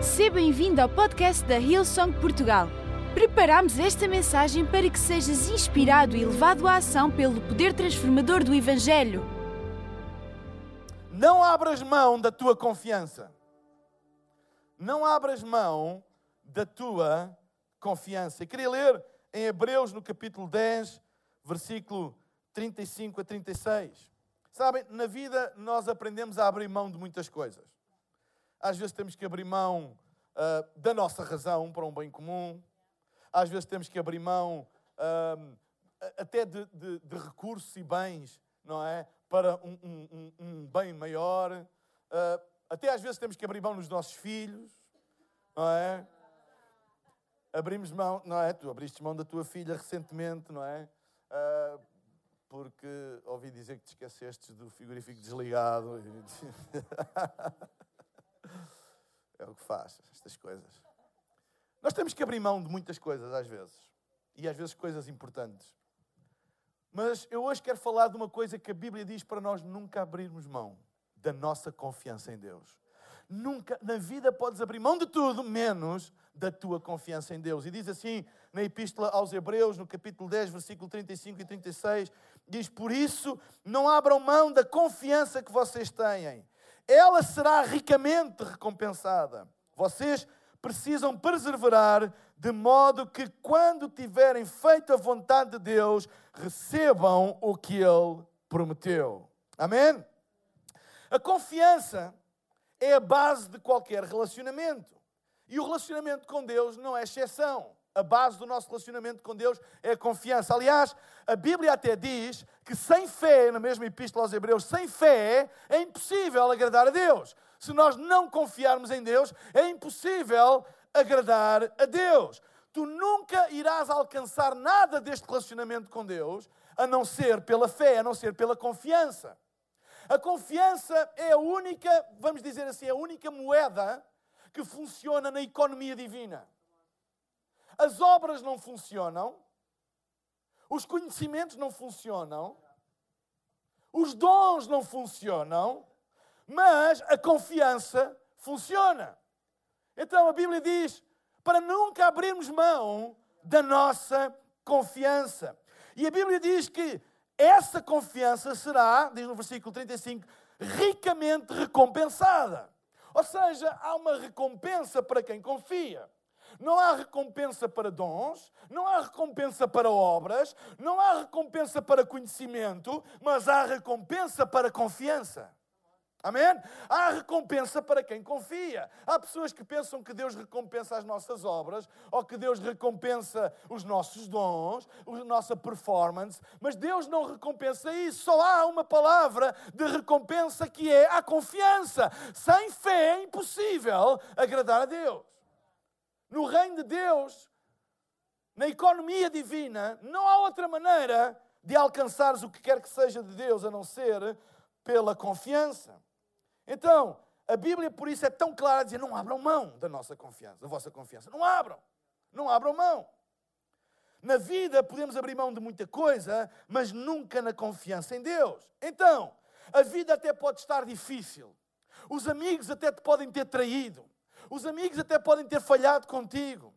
Seja bem-vindo ao podcast da Hillsong Portugal. Preparamos esta mensagem para que sejas inspirado e levado à ação pelo poder transformador do Evangelho. Não abras mão da tua confiança. Não abras mão da tua confiança. E queria ler em Hebreus, no capítulo 10, versículo 35 a 36. Sabem, na vida nós aprendemos a abrir mão de muitas coisas. Às vezes temos que abrir mão uh, da nossa razão para um bem comum. Às vezes temos que abrir mão uh, até de, de, de, recursos e bens, não é? Para um, um, um bem maior. Uh, até às vezes temos que abrir mão nos nossos filhos, não é? Abrimos mão, não é? Tu abriste mão da tua filha recentemente, não é? Porque ouvi dizer que te esqueceste do frigorífico desligado. é o que faz, estas coisas. Nós temos que abrir mão de muitas coisas às vezes. E às vezes coisas importantes. Mas eu hoje quero falar de uma coisa que a Bíblia diz para nós nunca abrirmos mão da nossa confiança em Deus. Nunca na vida podes abrir mão de tudo, menos da tua confiança em Deus. E diz assim na Epístola aos Hebreus, no capítulo 10, versículo 35 e 36, diz: Por isso, não abram mão da confiança que vocês têm, ela será ricamente recompensada. Vocês precisam perseverar de modo que, quando tiverem feito a vontade de Deus, recebam o que Ele prometeu. Amém? A confiança é a base de qualquer relacionamento. E o relacionamento com Deus não é exceção. A base do nosso relacionamento com Deus é a confiança. Aliás, a Bíblia até diz que sem fé, na mesma epístola aos Hebreus, sem fé é impossível agradar a Deus. Se nós não confiarmos em Deus, é impossível agradar a Deus. Tu nunca irás alcançar nada deste relacionamento com Deus a não ser pela fé, a não ser pela confiança. A confiança é a única, vamos dizer assim, a única moeda que funciona na economia divina. As obras não funcionam, os conhecimentos não funcionam, os dons não funcionam, mas a confiança funciona. Então a Bíblia diz para nunca abrirmos mão da nossa confiança. E a Bíblia diz que essa confiança será, diz no versículo 35, ricamente recompensada. Ou seja, há uma recompensa para quem confia. Não há recompensa para dons, não há recompensa para obras, não há recompensa para conhecimento, mas há recompensa para confiança. Amém? Há recompensa para quem confia. Há pessoas que pensam que Deus recompensa as nossas obras ou que Deus recompensa os nossos dons, a nossa performance, mas Deus não recompensa isso. Só há uma palavra de recompensa que é a confiança. Sem fé é impossível agradar a Deus. No reino de Deus, na economia divina, não há outra maneira de alcançares o que quer que seja de Deus a não ser pela confiança. Então, a Bíblia, por isso, é tão clara a dizer: não abram mão da nossa confiança, da vossa confiança. Não abram. Não abram mão. Na vida podemos abrir mão de muita coisa, mas nunca na confiança em Deus. Então, a vida até pode estar difícil. Os amigos até te podem ter traído. Os amigos até podem ter falhado contigo.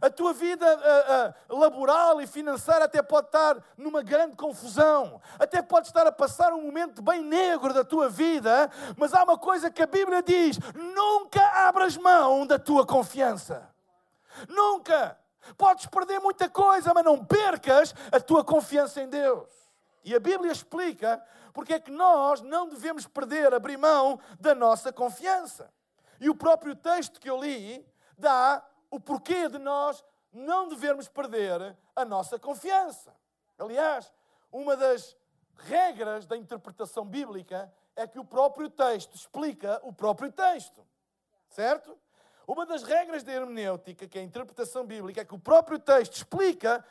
A tua vida uh, uh, laboral e financeira até pode estar numa grande confusão, até pode estar a passar um momento bem negro da tua vida, mas há uma coisa que a Bíblia diz: nunca abras mão da tua confiança. Nunca. Podes perder muita coisa, mas não percas a tua confiança em Deus. E a Bíblia explica porque é que nós não devemos perder, abrir mão da nossa confiança. E o próprio texto que eu li dá o porquê de nós não devermos perder a nossa confiança. Aliás, uma das regras da interpretação bíblica é que o próprio texto explica o próprio texto. Certo? Uma das regras da hermenêutica, que é a interpretação bíblica, é que o próprio texto explica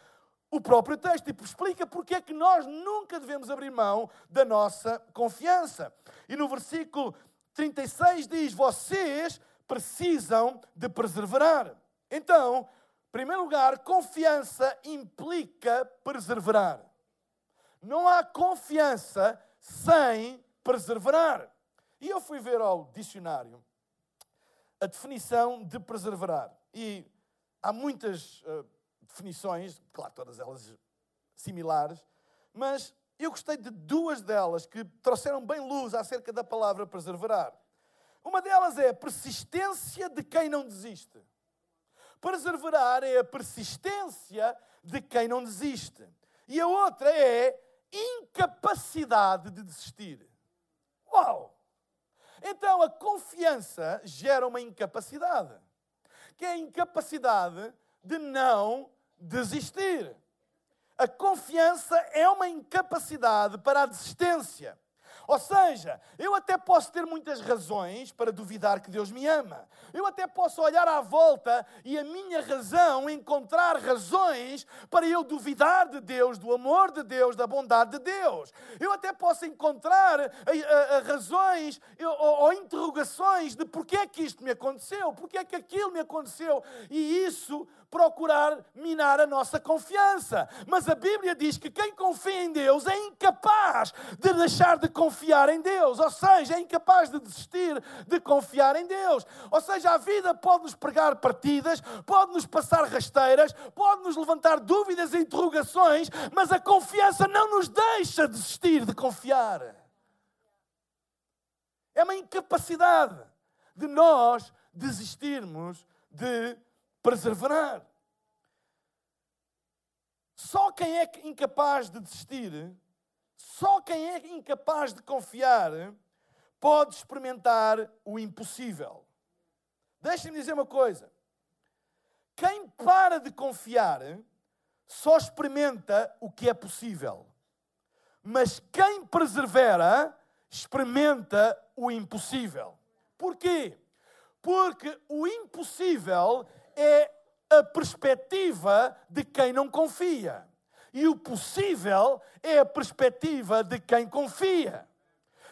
o próprio texto e explica porque é que nós nunca devemos abrir mão da nossa confiança. E no versículo 36 diz: Vocês precisam de perseverar. Então, em primeiro lugar, confiança implica perseverar. Não há confiança sem perseverar. E eu fui ver ao dicionário. a definição de perseverar. E há muitas uh, definições, claro, todas elas similares, mas eu gostei de duas delas que trouxeram bem luz acerca da palavra perseverar. Uma delas é a persistência de quem não desiste. Perseverar é a persistência de quem não desiste. E a outra é incapacidade de desistir. Uau! Então a confiança gera uma incapacidade, que é a incapacidade de não desistir. A confiança é uma incapacidade para a desistência. Ou seja, eu até posso ter muitas razões para duvidar que Deus me ama. Eu até posso olhar à volta e a minha razão encontrar razões para eu duvidar de Deus, do amor de Deus, da bondade de Deus. Eu até posso encontrar a, a, a razões ou, ou interrogações de porquê é que isto me aconteceu, porquê é que aquilo me aconteceu. E isso procurar minar a nossa confiança. Mas a Bíblia diz que quem confia em Deus é incapaz de deixar de confiar em Deus, ou seja, é incapaz de desistir de confiar em Deus. Ou seja, a vida pode nos pregar partidas, pode nos passar rasteiras, pode nos levantar dúvidas e interrogações, mas a confiança não nos deixa desistir de confiar. É uma incapacidade de nós desistirmos de perseverar. Só quem é incapaz de desistir, só quem é incapaz de confiar, pode experimentar o impossível. Deixem-me dizer uma coisa. Quem para de confiar só experimenta o que é possível. Mas quem persevera experimenta o impossível. Porquê? Porque o impossível é a perspectiva de quem não confia. E o possível é a perspectiva de quem confia.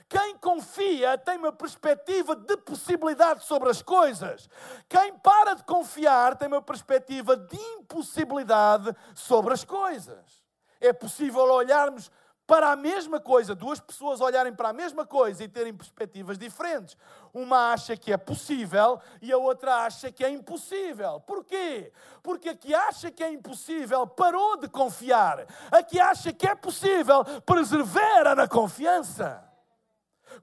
Quem confia tem uma perspectiva de possibilidade sobre as coisas. Quem para de confiar tem uma perspectiva de impossibilidade sobre as coisas. É possível olharmos para a mesma coisa, duas pessoas olharem para a mesma coisa e terem perspectivas diferentes. Uma acha que é possível e a outra acha que é impossível. Porquê? Porque a que acha que é impossível parou de confiar. A que acha que é possível persevera na confiança.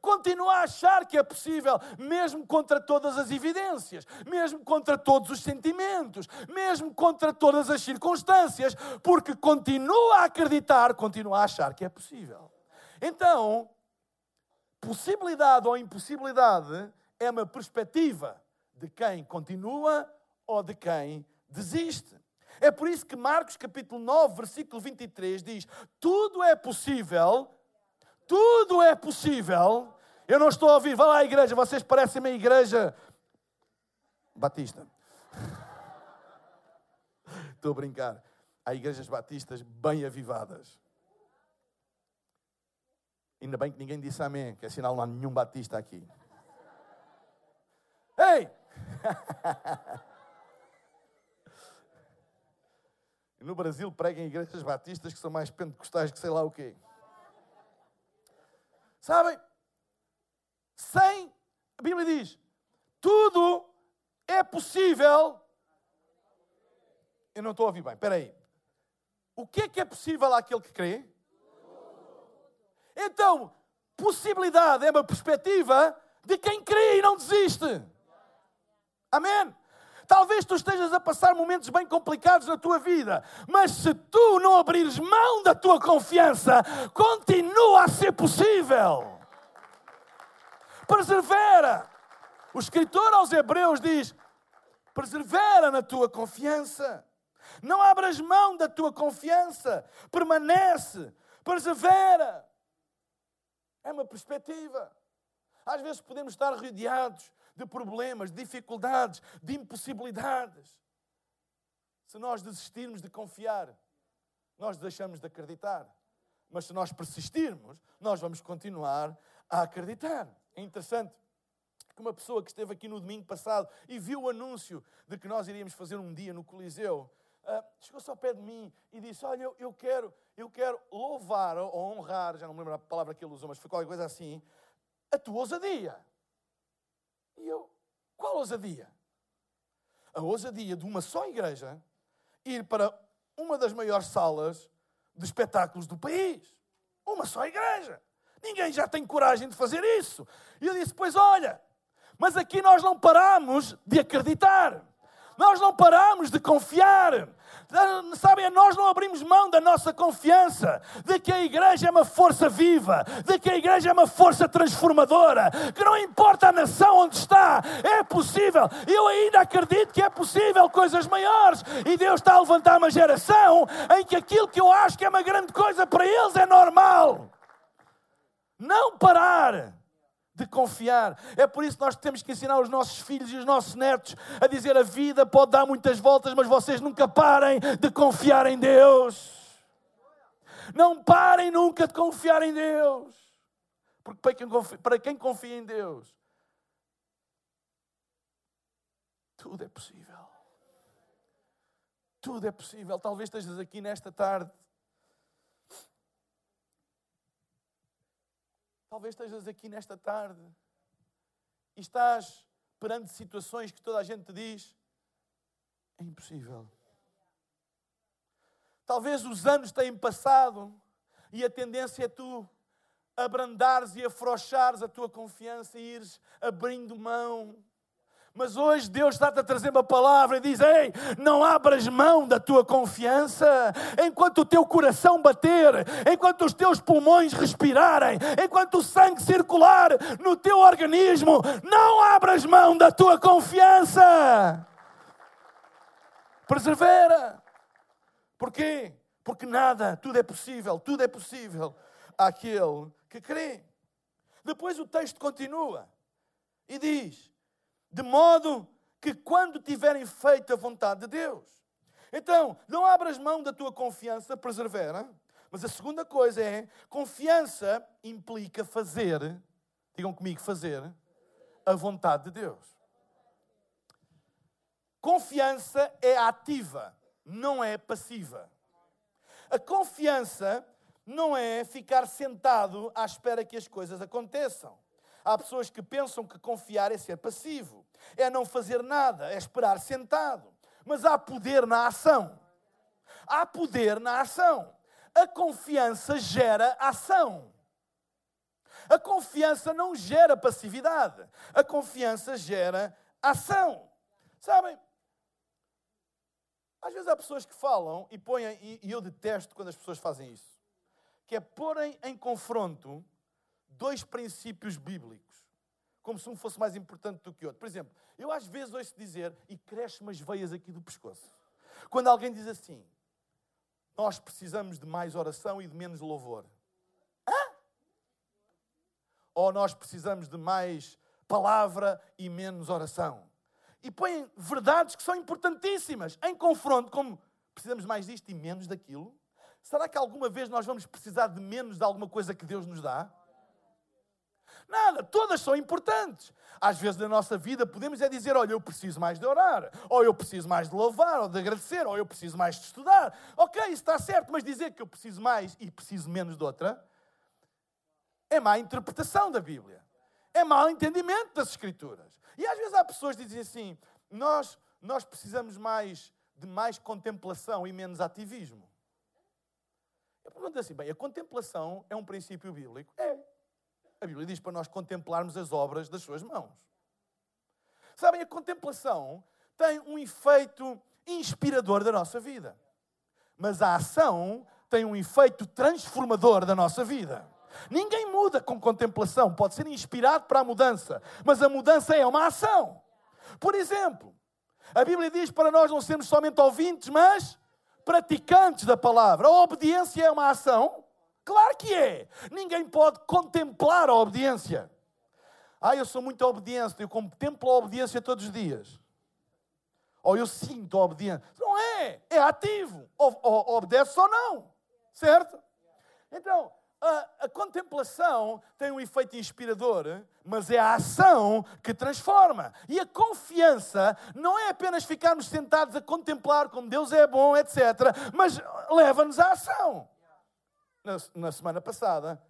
Continua a achar que é possível, mesmo contra todas as evidências, mesmo contra todos os sentimentos, mesmo contra todas as circunstâncias, porque continua a acreditar, continua a achar que é possível. Então, possibilidade ou impossibilidade é uma perspectiva de quem continua ou de quem desiste. É por isso que Marcos capítulo 9, versículo 23 diz: Tudo é possível tudo é possível. Eu não estou a ouvir, vá lá à igreja, vocês parecem uma igreja batista. Estou a brincar. Há igrejas batistas bem avivadas. Ainda bem que ninguém disse amém, que é sinal não há nenhum batista aqui. Ei! no Brasil pregam igrejas batistas que são mais pentecostais que sei lá o quê. Sabem? Sem, a Bíblia diz, tudo é possível. Eu não estou a ouvir bem, espera aí. O que é que é possível àquele que crê? Então, possibilidade é uma perspectiva de quem crê e não desiste. Amém? Talvez tu estejas a passar momentos bem complicados na tua vida, mas se tu não abrires mão da tua confiança, continua a ser possível. Persevera. O escritor aos Hebreus diz: persevera na tua confiança. Não abras mão da tua confiança. Permanece. Persevera. É uma perspectiva. Às vezes podemos estar rodeados de problemas, de dificuldades, de impossibilidades. Se nós desistirmos de confiar, nós deixamos de acreditar. Mas se nós persistirmos, nós vamos continuar a acreditar. É interessante que uma pessoa que esteve aqui no domingo passado e viu o anúncio de que nós iríamos fazer um dia no Coliseu, uh, chegou-se ao pé de mim e disse: Olha, eu, eu, quero, eu quero louvar ou honrar, já não me lembro a palavra que ele usou, mas foi qualquer coisa assim, a tua ousadia. E eu, qual ousadia? A ousadia de uma só igreja ir para uma das maiores salas de espetáculos do país. Uma só igreja. Ninguém já tem coragem de fazer isso. E eu disse: Pois olha, mas aqui nós não paramos de acreditar. Nós não paramos de confiar. Sabem, nós não abrimos mão da nossa confiança de que a igreja é uma força viva, de que a igreja é uma força transformadora, que não importa a nação onde está, é possível. Eu ainda acredito que é possível coisas maiores e Deus está a levantar uma geração em que aquilo que eu acho que é uma grande coisa para eles é normal. Não parar de confiar. É por isso que nós temos que ensinar os nossos filhos e os nossos netos a dizer: a vida pode dar muitas voltas, mas vocês nunca parem de confiar em Deus. Não parem nunca de confiar em Deus. Porque para quem confia, para quem confia em Deus, tudo é possível. Tudo é possível. Talvez estejas aqui nesta tarde Talvez estejas aqui nesta tarde e estás perante situações que toda a gente te diz: é impossível. Talvez os anos tenham passado e a tendência é tu abrandares e afrouxares a tua confiança e ires abrindo mão mas hoje Deus está-te a trazer uma palavra e diz: Ei, não abras mão da tua confiança, enquanto o teu coração bater, enquanto os teus pulmões respirarem, enquanto o sangue circular no teu organismo, não abras mão da tua confiança. Persevera. Porquê? Porque nada, tudo é possível, tudo é possível àquele que crê. Depois o texto continua e diz: de modo que quando tiverem feito a vontade de Deus. Então, não abras mão da tua confiança, persevera. Mas a segunda coisa é: confiança implica fazer, digam comigo, fazer a vontade de Deus. Confiança é ativa, não é passiva. A confiança não é ficar sentado à espera que as coisas aconteçam. Há pessoas que pensam que confiar é ser passivo, é não fazer nada, é esperar sentado. Mas há poder na ação. Há poder na ação. A confiança gera ação. A confiança não gera passividade. A confiança gera ação. Sabem? Às vezes há pessoas que falam e põem, e eu detesto quando as pessoas fazem isso, que é porem em confronto dois princípios bíblicos, como se um fosse mais importante do que outro. Por exemplo, eu às vezes ouço dizer, e cresce-me as veias aqui do pescoço, quando alguém diz assim: Nós precisamos de mais oração e de menos louvor. Hã? Ou nós precisamos de mais palavra e menos oração. E põem verdades que são importantíssimas em confronto, como precisamos mais disto e menos daquilo. Será que alguma vez nós vamos precisar de menos de alguma coisa que Deus nos dá? Nada, todas são importantes. Às vezes na nossa vida podemos é dizer: olha, eu preciso mais de orar, ou eu preciso mais de louvar, ou de agradecer, ou eu preciso mais de estudar. Ok, isso está certo, mas dizer que eu preciso mais e preciso menos de outra é má interpretação da Bíblia. É mau entendimento das Escrituras. E às vezes há pessoas que dizem assim: nós, nós precisamos mais de mais contemplação e menos ativismo. Eu pergunto assim: bem, a contemplação é um princípio bíblico? É. A Bíblia diz para nós contemplarmos as obras das suas mãos. Sabem, a contemplação tem um efeito inspirador da nossa vida. Mas a ação tem um efeito transformador da nossa vida. Ninguém muda com contemplação, pode ser inspirado para a mudança, mas a mudança é uma ação. Por exemplo, a Bíblia diz para nós não sermos somente ouvintes, mas praticantes da palavra. A obediência é uma ação Claro que é. Ninguém pode contemplar a obediência. Ah, eu sou muito obediente, eu contemplo a obediência todos os dias. Ou eu sinto a obediência. Não é, é ativo. Ou, ou, obedece ou não. Certo? Então, a, a, contemplação tem um efeito inspirador, mas é a ação que transforma. E a confiança não é apenas ficarmos sentados a contemplar como Deus é bom, etc., mas leva-nos à ação na, na semana passada,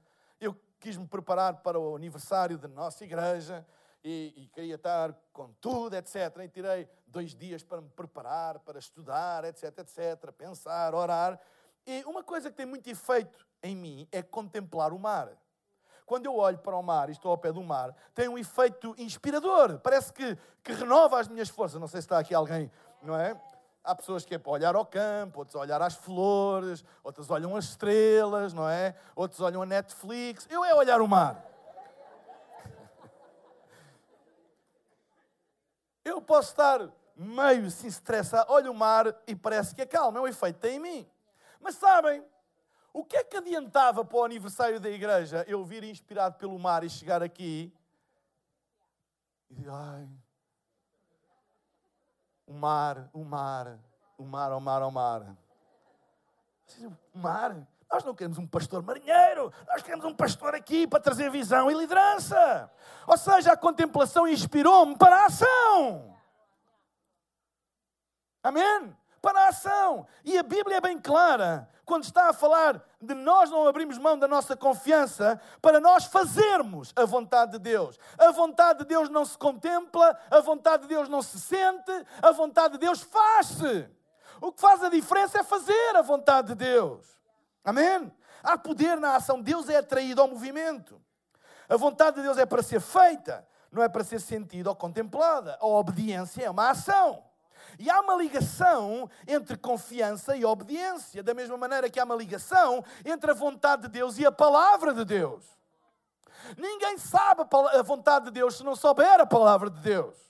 eu quis me preparar para o aniversário da nossa igreja e, e, queria estar com tudo, etc. E tirei dois dias para me preparar, para estudar, etc, etc, pensar, orar. E uma coisa que tem muito efeito em mim é contemplar o mar. Quando eu olho para o mar e estou ao pé do mar, tem um efeito inspirador. Parece que, que renova as minhas forças. Não sei se está aqui alguém, não é? Há pessoas que é para olhar ao campo, outros olhar às flores, outros olham as estrelas, não é? Outros olham a Netflix. Eu é olhar o mar. Eu posso estar meio assim estressado, olho o mar e parece que acalma, é o efeito tem em mim. Mas sabem, o que é que adiantava para o aniversário da igreja eu vir inspirado pelo mar e chegar aqui e dizer, ai, o mar, o mar, o mar, o mar, o mar. O mar? Nós não queremos um pastor marinheiro, nós queremos um pastor aqui para trazer visão e liderança. Ou seja, a contemplação inspirou-me para a ação. Amém? Para a ação. E a Bíblia é bem clara quando está a falar de nós não abrimos mão da nossa confiança para nós fazermos a vontade de Deus. A vontade de Deus não se contempla, a vontade de Deus não se sente, a vontade de Deus faz-se. O que faz a diferença é fazer a vontade de Deus. Amém? Há poder na ação. Deus é atraído ao movimento. A vontade de Deus é para ser feita, não é para ser sentida ou contemplada. A obediência é uma ação. E há uma ligação entre confiança e obediência, da mesma maneira que há uma ligação entre a vontade de Deus e a palavra de Deus. Ninguém sabe a vontade de Deus se não souber a palavra de Deus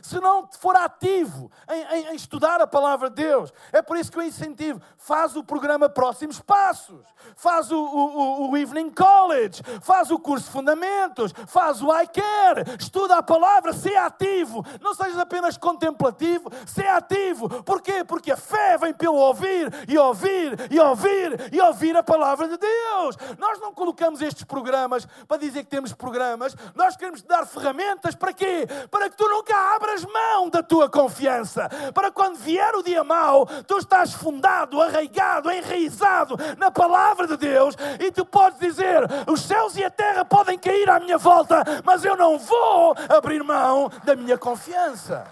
se não for ativo em, em, em, estudar a palavra de Deus. É por isso que eu incentivo. Faz o programa Próximos Passos, faz o, o, o Evening College, faz o curso Fundamentos, faz o iCare, estuda a palavra, se ativo. Não sejas apenas contemplativo, se ativo. Porquê? Porque a fé vem pelo ouvir e ouvir e ouvir e ouvir a palavra de Deus. Nós não colocamos estes programas para dizer que temos programas, nós queremos dar ferramentas para quê? Para que tu nunca abras mão da tua confiança, para quando vier o dia mau, tu estás fundado, arraigado, enraizado na palavra de Deus e tu podes dizer: os céus e a terra podem cair à minha volta, mas eu não vou abrir mão da minha confiança.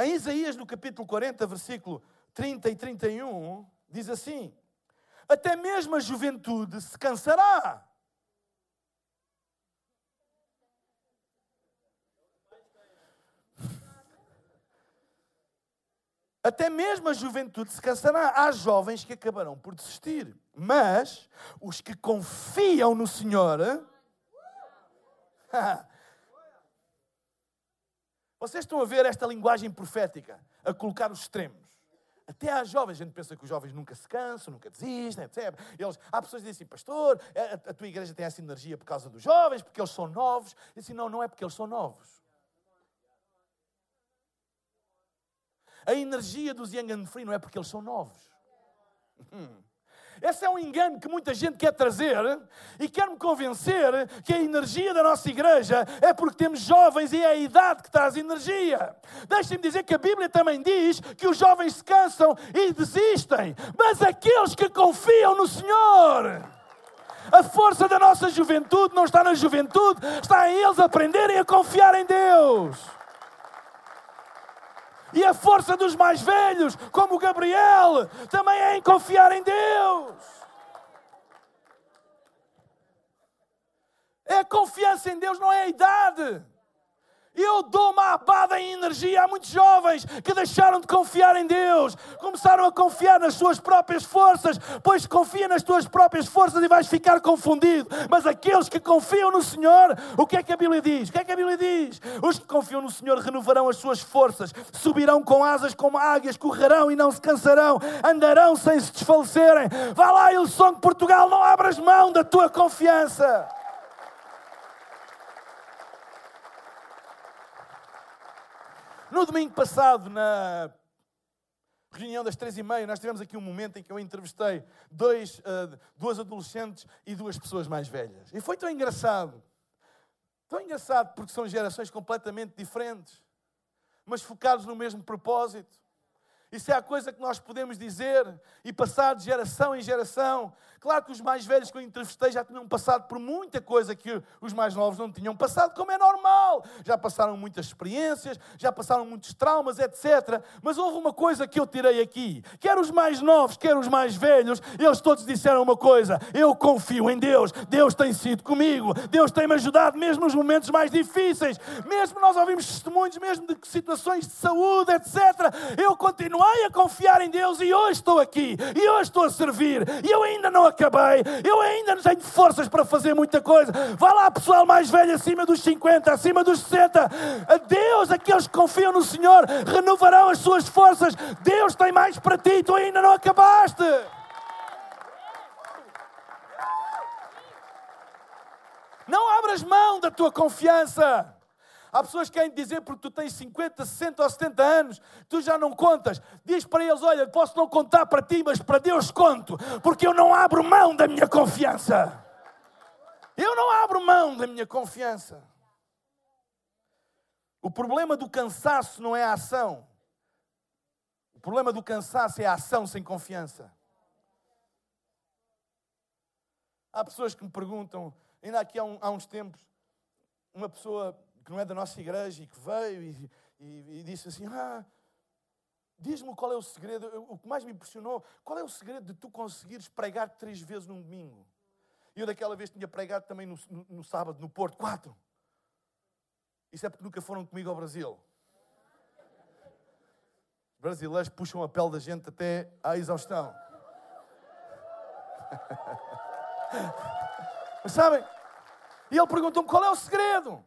Em Isaías, no capítulo 40, versículo 30 e 31, diz assim: até mesmo a juventude se cansará. Até mesmo a juventude se cansará. Há jovens que acabarão por desistir. Mas os que confiam no Senhor. Vocês estão a ver esta linguagem profética a colocar os extremos. Até às jovens, a gente pensa que os jovens nunca se cansam, nunca desistem, etc. Eles, há pessoas que dizem assim, pastor, a, a, tua igreja tem essa energia por causa dos jovens, porque eles são novos. E assim, não, não é porque eles são novos. A energia dos Young and Free não é porque eles são novos. Hum. Esse é um engano que muita gente quer trazer e quer-me convencer que a energia da nossa igreja é porque temos jovens e é a idade que traz energia. Deixem-me dizer que a Bíblia também diz que os jovens se cansam e desistem, mas aqueles que confiam no Senhor. A força da nossa juventude não está na juventude, está em eles aprenderem a confiar em Deus. E a força dos mais velhos, como Gabriel, também é em confiar em Deus. É a confiança em Deus, não é a idade. Eu dou uma abada em energia. Há muitos jovens que deixaram de confiar em Deus, começaram a confiar nas suas próprias forças, pois confia nas tuas próprias forças e vais ficar confundido. Mas aqueles que confiam no Senhor, o que é que a Bíblia diz? O que é que a Bíblia diz? Os que confiam no Senhor renovarão as suas forças, subirão com asas como águias, correrão e não se cansarão, andarão sem se desfalecerem. Vá lá, Ilson Portugal, não abras mão da tua confiança. No domingo passado, na reunião das três e meia, nós tivemos aqui um momento em que eu entrevistei dois, uh, duas adolescentes e duas pessoas mais velhas. E foi tão engraçado. Tão engraçado porque são gerações completamente diferentes, mas focados no mesmo propósito. Isso é a coisa que nós podemos dizer e passar de geração em geração. Claro que os mais velhos que eu entrevistei já tinham passado por muita coisa que os mais novos não tinham passado, como é normal. Já passaram muitas experiências, já passaram muitos traumas, etc. Mas houve uma coisa que eu tirei aqui. Quer os mais novos, quer os mais velhos, eles todos disseram uma coisa: eu confio em Deus. Deus tem sido comigo. Deus tem me ajudado mesmo nos momentos mais difíceis. Mesmo nós ouvimos testemunhos mesmo de situações de saúde, etc. Eu continuei a confiar em Deus e hoje estou aqui. E hoje estou a servir. E eu ainda não acabei, eu ainda não tenho forças para fazer muita coisa. Vá lá, pessoal mais velho, acima dos 50, acima dos 60. Deus, aqueles que confiam no Senhor, renovarão as suas forças. Deus tem mais para ti, tu ainda não acabaste. Não abras mão da tua confiança. Há pessoas que querem dizer porque tu tens 50, 60 ou 70 anos, tu já não contas. Diz para eles: Olha, posso não contar para ti, mas para Deus conto, porque eu não abro mão da minha confiança. Eu não abro mão da minha confiança. O problema do cansaço não é a ação. O problema do cansaço é a ação sem confiança. Há pessoas que me perguntam, ainda aqui há, um, há uns tempos, uma pessoa que não é da nossa igreja e que veio e, e, e disse assim: Ah, diz-me qual é o segredo. O que mais me impressionou, qual é o segredo de tu conseguires pregar três vezes num domingo? Eu daquela vez tinha pregado também no, no, no sábado, no Porto, quatro. Isso é porque nunca foram comigo ao Brasil. Os brasileiros puxam a pele da gente até à exaustão. Mas sabem? E ele perguntou-me qual é o segredo.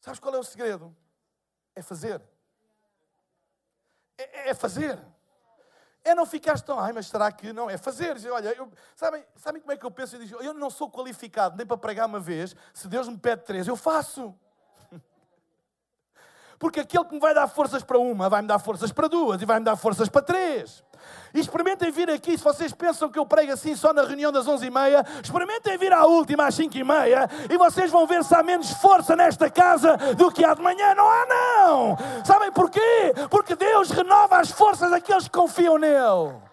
Sabes qual é o segredo? É fazer. É, é fazer. É não ficar tão, ai, mas será que não? É fazer. Olha, eu, sabem, sabem como é que eu penso? Eu, digo, eu não sou qualificado nem para pregar uma vez. Se Deus me pede três, eu faço. Porque aquele que me vai dar forças para uma, vai me dar forças para duas e vai me dar forças para três. E experimentem vir aqui, se vocês pensam que eu prego assim só na reunião das 11h30, experimentem vir à última às 5h30 e vocês vão ver se há menos força nesta casa do que há de manhã. Não há, não! Sabem porquê? Porque Deus renova as forças daqueles que confiam nele.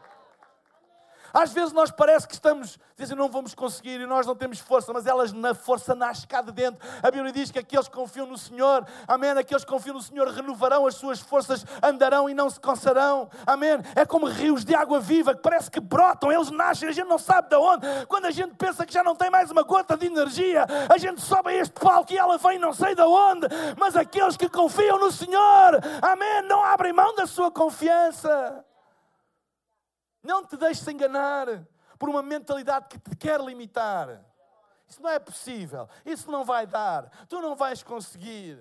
Às vezes nós parece que estamos, dizem, não vamos conseguir e nós não temos força, mas elas na força nasce cá de dentro. A Bíblia diz que aqueles que confiam no Senhor, amém, aqueles que confiam no Senhor renovarão as suas forças, andarão e não se cansarão, amém. É como rios de água viva que parece que brotam, eles nascem, a gente não sabe de onde. Quando a gente pensa que já não tem mais uma gota de energia, a gente sobe a este palco e ela vem não sei de onde, mas aqueles que confiam no Senhor, amém, não abrem mão da sua confiança. Não te deixes enganar por uma mentalidade que te quer limitar. Isso não é possível. Isso não vai dar. Tu não vais conseguir.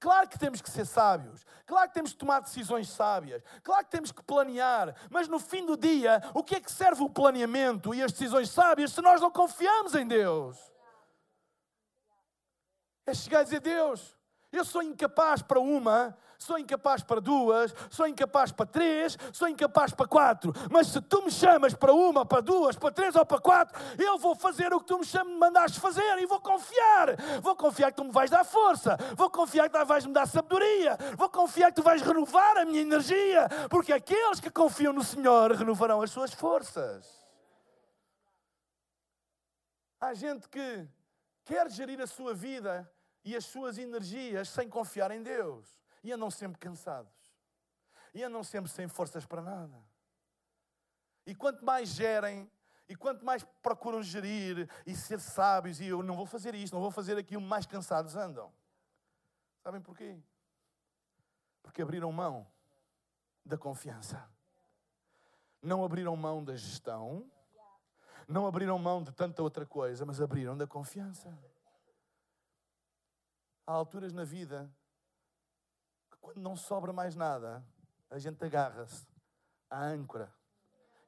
Claro que temos que ser sábios. Claro que temos que tomar decisões sábias. Claro que temos que planear. Mas no fim do dia, o que é que serve o planeamento e as decisões sábias se nós não confiamos em Deus? É chegar a dizer: Deus, eu sou incapaz para uma, sou incapaz para duas, sou incapaz para três, sou incapaz para quatro. Mas se tu me chamas para uma, para duas, para três ou para quatro, eu vou fazer o que tu me chamas, mandaste fazer e vou confiar. Vou confiar que tu me vais dar força, vou confiar que tu vais me dar sabedoria, vou confiar que tu vais renovar a minha energia, porque aqueles que confiam no Senhor renovarão as suas forças. Há gente que quer gerir a sua vida e as suas energias sem confiar em Deus e andam sempre cansados, e andam sempre sem forças para nada. E quanto mais gerem, e quanto mais procuram gerir e ser sábios, e eu não vou fazer isto, não vou fazer aquilo, mais cansados andam. Sabem porquê? Porque abriram mão da confiança. Não abriram mão da gestão, não abriram mão de tanta outra coisa, mas abriram da confiança. Há alturas na vida quando não sobra mais nada, a gente agarra-se à âncora.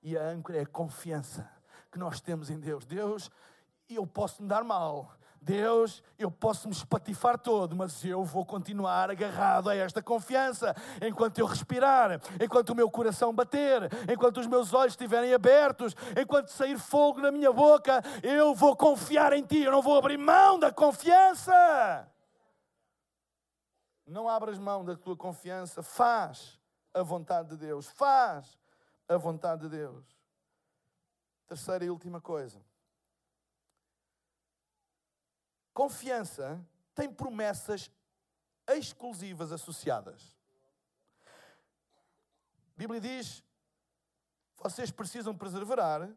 E a âncora é a confiança que nós temos em Deus. Deus, eu posso me dar mal. Deus, eu posso me espatifar todo, mas eu vou continuar agarrado a esta confiança enquanto eu respirar, enquanto o meu coração bater, enquanto os meus olhos estiverem abertos, enquanto sair fogo na minha boca, eu vou confiar em Ti, eu não vou abrir mão da confiança. Não abras mão da tua confiança. Faz a vontade de Deus. Faz a vontade de Deus. Terceira e última coisa. Confiança tem promessas exclusivas associadas. A Bíblia diz: vocês precisam perseverar,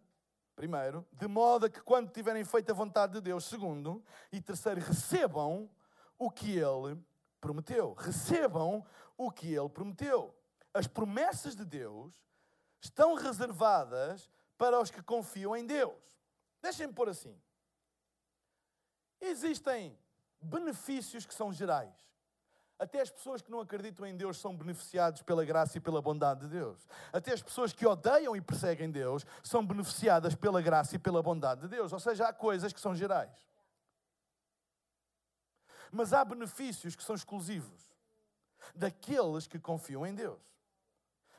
primeiro, de modo que quando tiverem feito a vontade de Deus, segundo, e terceiro, recebam o que Ele prometeu. Recebam o que Ele prometeu. As promessas de Deus estão reservadas para os que confiam em Deus. Deixem-me pôr assim. Existem benefícios que são gerais. Até as pessoas que não acreditam em Deus são beneficiados pela graça e pela bondade de Deus. Até as pessoas que odeiam e perseguem Deus são beneficiadas pela graça e pela bondade de Deus. Ou seja, há coisas que são gerais. Mas há benefícios que são exclusivos daqueles que confiam em Deus.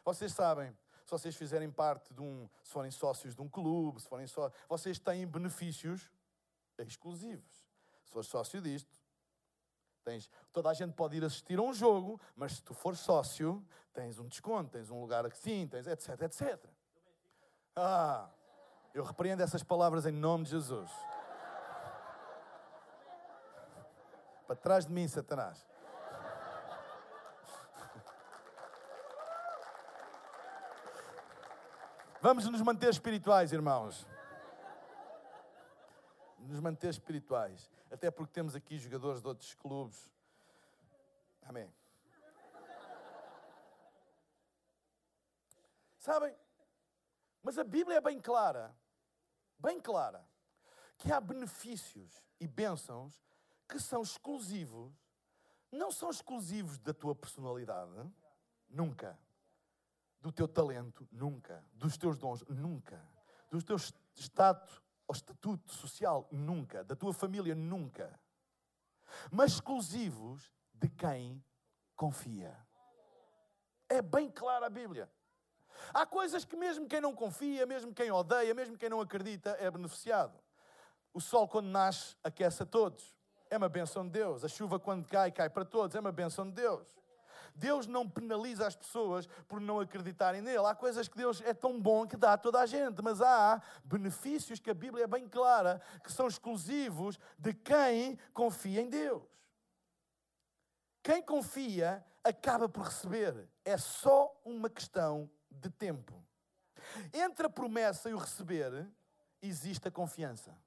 Vocês sabem, se vocês fizerem parte de um, se forem sócios de um clube, se forem só, vocês têm benefícios exclusivos fores sócio disto, tens, toda a gente pode ir assistir a um jogo, mas se tu fores sócio, tens um desconto, tens um lugar assim, tens etc, etc. Ah, eu repreendo essas palavras em nome de Jesus. Para trás de mim, Satanás. Vamos nos manter espirituais, irmãos nos manter espirituais. Até porque temos aqui jogadores de outros clubes. Amém. Sabem? Mas a Bíblia é bem clara, bem clara, que há benefícios e bênçãos que são exclusivos, não são exclusivos da tua personalidade, nunca. Do teu talento, nunca. Dos teus dons, nunca. Do teu status ao estatuto social, nunca. Da tua família, nunca. Mas exclusivos de quem confia. É bem clara a Bíblia. Há coisas que, mesmo quem não confia, mesmo quem odeia, mesmo quem não acredita, é beneficiado. O sol, quando nasce, aquece a todos. É uma benção de Deus. A chuva, quando cai, cai para todos. É uma benção de Deus. Deus não penaliza as pessoas por não acreditarem nele. Há coisas que Deus é tão bom que dá a toda a gente, mas há benefícios que a Bíblia é bem clara que são exclusivos de quem confia em Deus. Quem confia acaba por receber. É só uma questão de tempo. Entre a promessa e o receber, existe a confiança.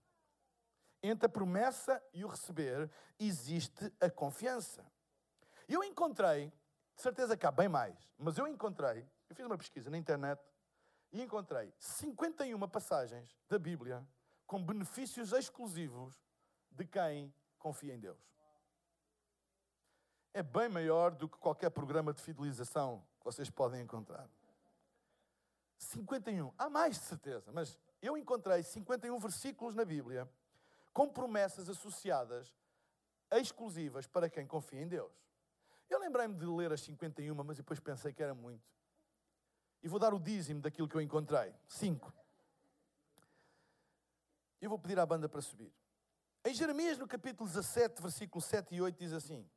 Entre a promessa e o receber, existe a confiança. Eu encontrei de certeza que há bem mais, mas eu encontrei, eu fiz uma pesquisa na internet e encontrei 51 passagens da Bíblia com benefícios exclusivos de quem confia em Deus. É bem maior do que qualquer programa de fidelização que vocês podem encontrar. 51. Há mais de certeza, mas eu encontrei 51 versículos na Bíblia com promessas associadas exclusivas para quem confia em Deus. Eu lembrei-me de ler as 51, mas depois pensei que era muito. E vou dar o dízimo daquilo que eu encontrei. Cinco. Eu vou pedir à banda para subir. Em Jeremias, no capítulo 17, versículo 7 e 8, diz assim: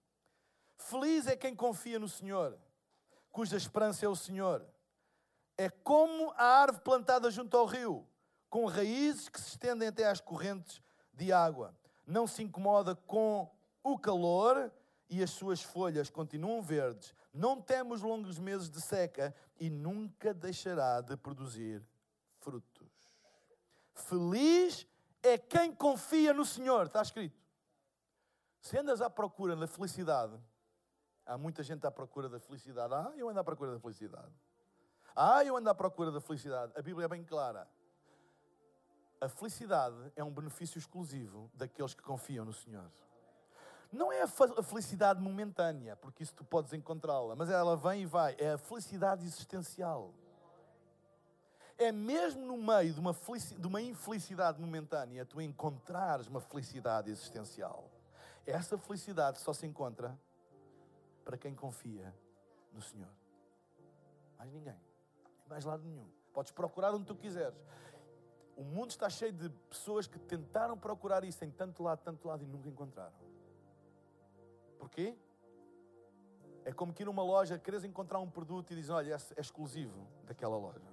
Feliz é quem confia no Senhor, cuja esperança é o Senhor. É como a árvore plantada junto ao rio, com raízes que se estendem até às correntes de água. Não se incomoda com o calor e as suas folhas continuam verdes, não temos longos meses de seca e nunca deixará de produzir frutos. Feliz é quem confia no Senhor, está escrito. Se andas à procura da felicidade, há muita gente à procura da felicidade. Ah, eu ando à procura da felicidade. Ah, eu ando à procura da felicidade. A Bíblia é bem clara. A felicidade é um benefício exclusivo daqueles que confiam no Senhor. Não é a felicidade momentânea, porque isso tu podes encontrá-la, mas ela vem e vai. É a felicidade existencial. É mesmo no meio de uma, de uma infelicidade momentânea tu encontrares uma felicidade existencial. Essa felicidade só se encontra para quem confia no Senhor. Mais ninguém. Mais lado nenhum. Podes procurar onde tu quiseres. O mundo está cheio de pessoas que tentaram procurar isso em tanto lado, tanto lado e nunca encontraram. Porquê? É como que ir numa loja, queres encontrar um produto e dizes, olha, é exclusivo daquela loja.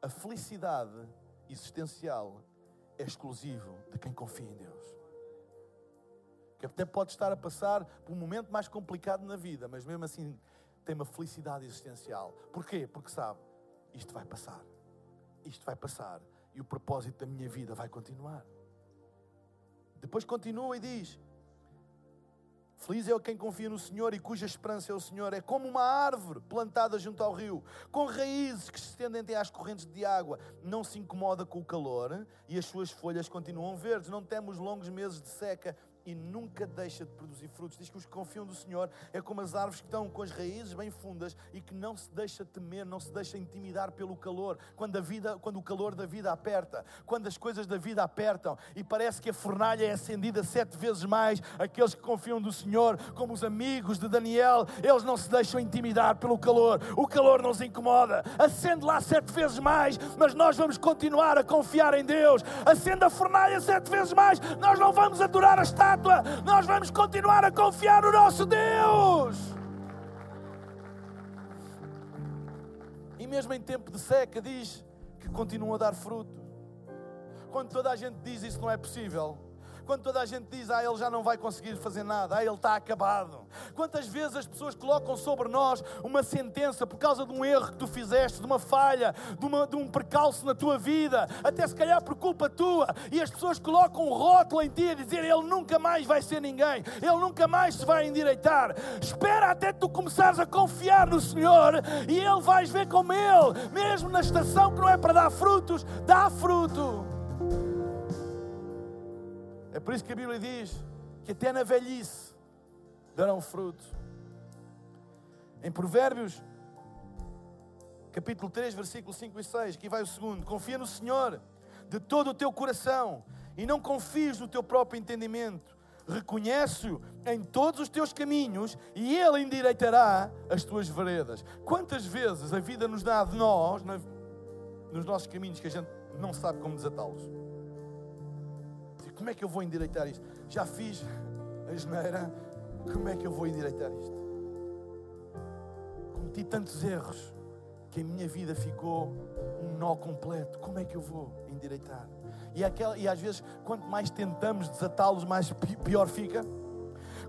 A felicidade existencial é exclusivo de quem confia em Deus. Que até pode estar a passar por um momento mais complicado na vida, mas mesmo assim tem uma felicidade existencial. Porquê? Porque sabe, isto vai passar. Isto vai passar. E o propósito da minha vida vai continuar. Depois continua e diz: Feliz é quem confia no Senhor e cuja esperança é o Senhor. É como uma árvore plantada junto ao rio, com raízes que se estendem até às correntes de água. Não se incomoda com o calor e as suas folhas continuam verdes. Não temos longos meses de seca e nunca deixa de produzir frutos. Diz que os que confiam do Senhor é como as árvores que estão com as raízes bem fundas e que não se deixa temer, não se deixa intimidar pelo calor. Quando a vida, quando o calor da vida aperta, quando as coisas da vida apertam e parece que a fornalha é acendida sete vezes mais, aqueles que confiam do Senhor, como os amigos de Daniel, eles não se deixam intimidar pelo calor. O calor não os incomoda. Acende lá sete vezes mais, mas nós vamos continuar a confiar em Deus. Acende a fornalha sete vezes mais, nós não vamos adorar a estátua estátua, nós vamos continuar a confiar no nosso Deus. E mesmo em tempo de seca, diz que continuam a dar fruto. Quando toda a gente diz isso não é possível, quando toda a gente diz, ah, ele já não vai conseguir fazer nada, ah, ele está acabado. Quantas vezes as pessoas colocam sobre nós uma sentença por causa de um erro que tu fizeste, de uma falha, de, uma, de um percalço na tua vida, até se calhar por culpa tua, e as pessoas colocam um rótulo em ti a dizer, ele nunca mais vai ser ninguém, ele nunca mais se vai endireitar. Espera até tu começares a confiar no Senhor e ele vais ver como ele, mesmo na estação que não é para dar frutos, dá fruto. É por isso que a Bíblia diz que até na velhice darão fruto. Em Provérbios, capítulo 3, versículos 5 e 6, aqui vai o segundo: Confia no Senhor de todo o teu coração e não confies no teu próprio entendimento. Reconhece-o em todos os teus caminhos e Ele endireitará as tuas veredas. Quantas vezes a vida nos dá de nós, nos nossos caminhos, que a gente não sabe como desatá-los? Como é que eu vou endireitar isto? Já fiz a geneira, como é que eu vou endireitar isto? Cometi tantos erros que a minha vida ficou um nó completo. Como é que eu vou endireitar? E, aquela, e às vezes, quanto mais tentamos desatá-los, mais pior fica.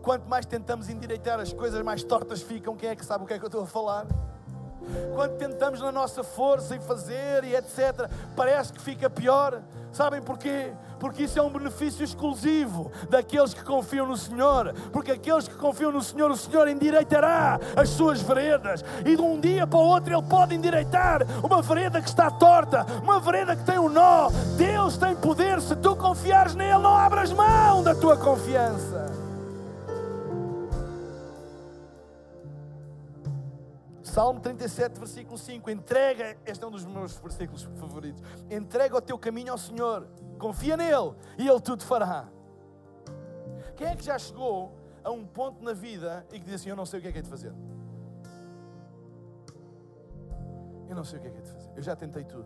Quanto mais tentamos endireitar as coisas, mais tortas ficam. Quem é que sabe o que é que eu estou a falar? Quando tentamos na nossa força e fazer e etc., parece que fica pior. Sabem porquê? Porque isso é um benefício exclusivo daqueles que confiam no Senhor. Porque aqueles que confiam no Senhor, o Senhor endireitará as suas veredas. E de um dia para o outro Ele pode endireitar uma vereda que está torta, uma vereda que tem um nó. Deus tem poder. Se tu confiares nele, não abras mão da tua confiança. Salmo 37, versículo 5. Entrega, este é um dos meus versículos favoritos. Entrega o teu caminho ao Senhor, confia nele e ele tudo fará. Quem é que já chegou a um ponto na vida e que diz assim: Eu não sei o que é que é de fazer? Eu não sei o que é que é de fazer. Eu já tentei tudo.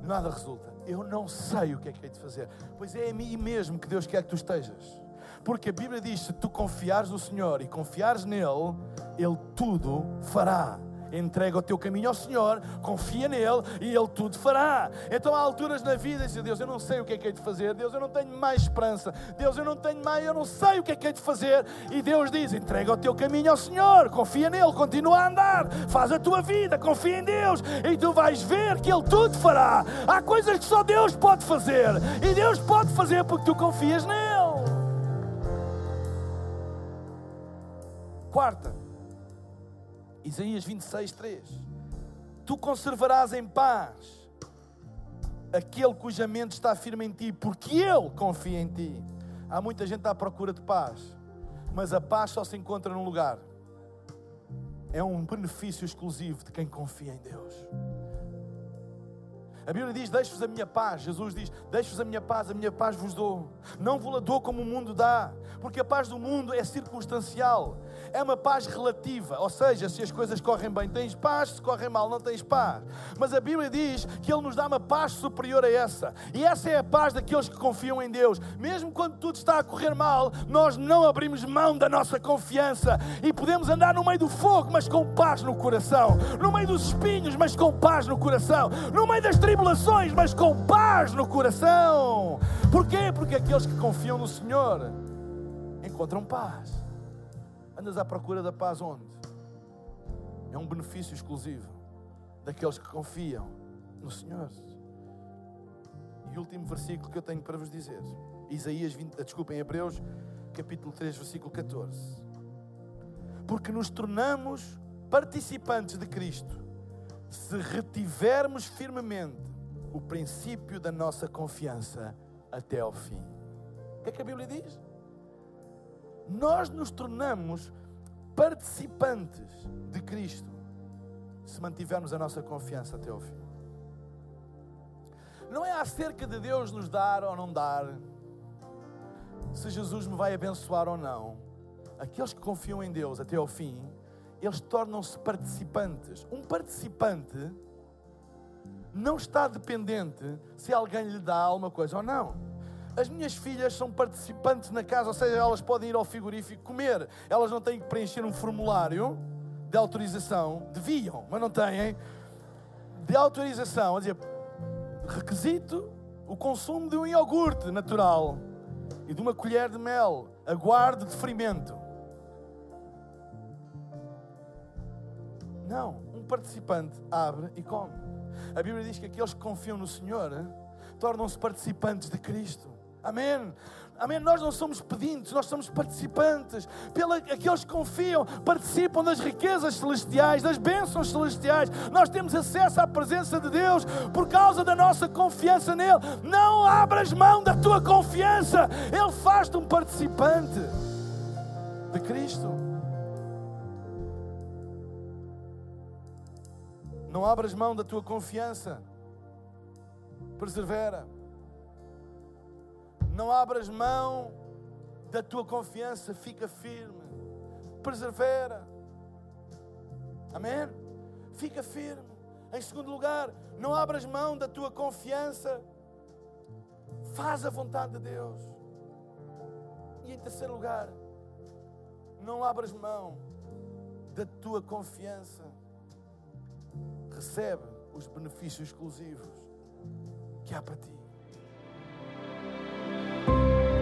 Nada resulta. Eu não sei o que é que é de fazer. Pois é a mim mesmo que Deus quer que tu estejas. Porque a Bíblia diz: se tu confiares no Senhor e confiares nele, Ele tudo fará. Entrega o teu caminho ao Senhor, confia nele e Ele tudo fará. Então há alturas na vida e Deus, eu não sei o que é que é de fazer, Deus, eu não tenho mais esperança, Deus, eu não tenho mais, eu não sei o que é que é de fazer. E Deus diz: entrega o teu caminho ao Senhor, confia nele, continua a andar, faz a tua vida, confia em Deus e tu vais ver que Ele tudo fará. Há coisas que só Deus pode fazer e Deus pode fazer porque tu confias nele. Quarta, Isaías 26, 3. Tu conservarás em paz aquele cuja mente está firme em ti, porque ele confia em ti. Há muita gente à procura de paz, mas a paz só se encontra num lugar. É um benefício exclusivo de quem confia em Deus. A Bíblia diz: Deixo-vos a minha paz. Jesus diz: Deixo-vos a minha paz, a minha paz vos dou. Não vos la dou como o mundo dá, porque a paz do mundo é circunstancial. É uma paz relativa, ou seja, se as coisas correm bem tens paz, se correm mal não tens paz. Mas a Bíblia diz que Ele nos dá uma paz superior a essa, e essa é a paz daqueles que confiam em Deus. Mesmo quando tudo está a correr mal, nós não abrimos mão da nossa confiança e podemos andar no meio do fogo, mas com paz no coração, no meio dos espinhos, mas com paz no coração, no meio das tribulações, mas com paz no coração. Porquê? Porque aqueles que confiam no Senhor encontram paz. Andas à procura da paz onde? É um benefício exclusivo daqueles que confiam no Senhor. E o último versículo que eu tenho para vos dizer, Isaías 20, desculpem, Hebreus, capítulo 3, versículo 14. Porque nos tornamos participantes de Cristo se retivermos firmemente o princípio da nossa confiança até ao fim. O que é que a Bíblia diz? Nós nos tornamos participantes de Cristo se mantivermos a nossa confiança até ao fim. Não é acerca de Deus nos dar ou não dar, se Jesus me vai abençoar ou não. Aqueles que confiam em Deus até ao fim, eles tornam-se participantes. Um participante não está dependente se alguém lhe dá alguma coisa ou não. As minhas filhas são participantes na casa, ou seja, elas podem ir ao frigorífico comer. Elas não têm que preencher um formulário de autorização. Deviam, mas não têm. De autorização, a dizer, requisito o consumo de um iogurte natural e de uma colher de mel. Aguarde de ferimento. Não, um participante abre e come. A Bíblia diz que aqueles que confiam no Senhor tornam-se participantes de Cristo. Amém. Amém. Nós não somos pedintes, nós somos participantes. Pela, aqueles que confiam, participam das riquezas celestiais, das bênçãos celestiais. Nós temos acesso à presença de Deus por causa da nossa confiança nele. Não abras mão da tua confiança. Ele faz-te um participante de Cristo. Não abras mão da tua confiança. Persevera. Não abras mão da tua confiança, fica firme. Persevera. Amém? Fica firme. Em segundo lugar, não abras mão da tua confiança. Faz a vontade de Deus. E em terceiro lugar, não abras mão da tua confiança recebe os benefícios exclusivos que há para ti.